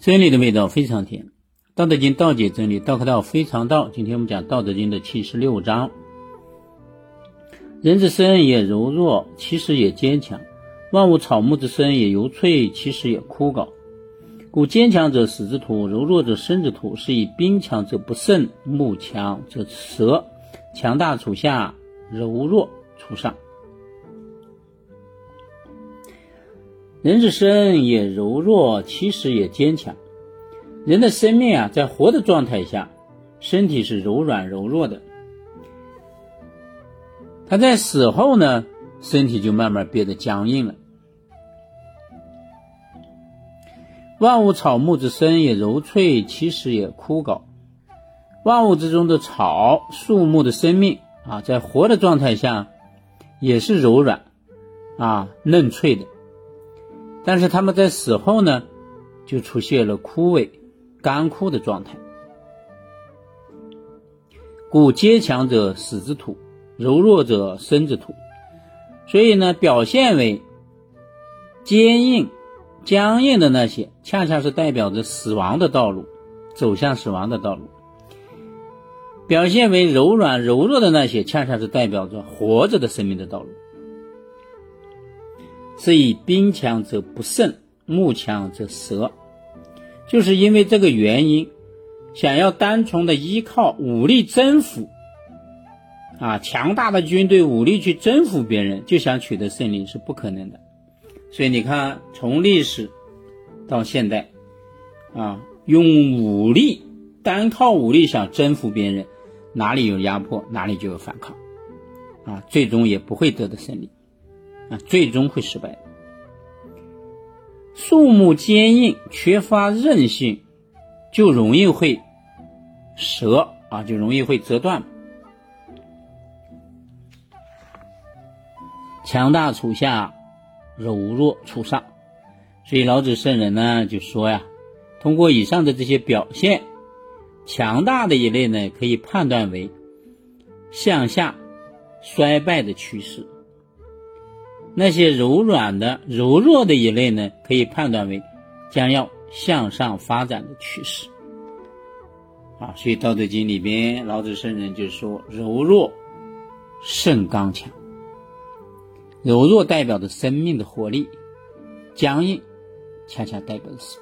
真理的味道非常甜，《道德经》道解真理，道可道非常道。今天我们讲《道德经》的七十六章。人之生也柔弱，其实也坚强；万物草木之生也犹脆，其实也枯槁。故坚强者死之徒，柔弱者生之徒。是以兵强则不胜，木强则折，强大处下，柔弱处上。人之身也柔弱，其实也坚强。人的生命啊，在活的状态下，身体是柔软柔弱的。他在死后呢，身体就慢慢变得僵硬了。万物草木之身也柔脆，其实也枯槁。万物之中的草、树木的生命啊，在活的状态下，也是柔软啊、嫩脆的。但是他们在死后呢，就出现了枯萎、干枯的状态。故坚强者死之土，柔弱者生之土。所以呢，表现为坚硬、僵硬的那些，恰恰是代表着死亡的道路，走向死亡的道路；表现为柔软、柔弱的那些，恰恰是代表着活着的生命的道路。是以兵强则不胜，木强则折，就是因为这个原因，想要单纯的依靠武力征服，啊，强大的军队武力去征服别人，就想取得胜利是不可能的。所以你看，从历史到现代，啊，用武力单靠武力想征服别人，哪里有压迫，哪里就有反抗，啊，最终也不会得到胜利。啊，最终会失败。树木坚硬，缺乏韧性，就容易会折啊，就容易会折断。强大处下，柔弱处上。所以老子圣人呢就说呀，通过以上的这些表现，强大的一类呢可以判断为向下衰败的趋势。那些柔软的、柔弱的一类呢，可以判断为将要向上发展的趋势。啊，所以《道德经》里边，老子圣人就说：“柔弱胜刚强。”柔弱代表着生命的活力，僵硬恰恰代表的是。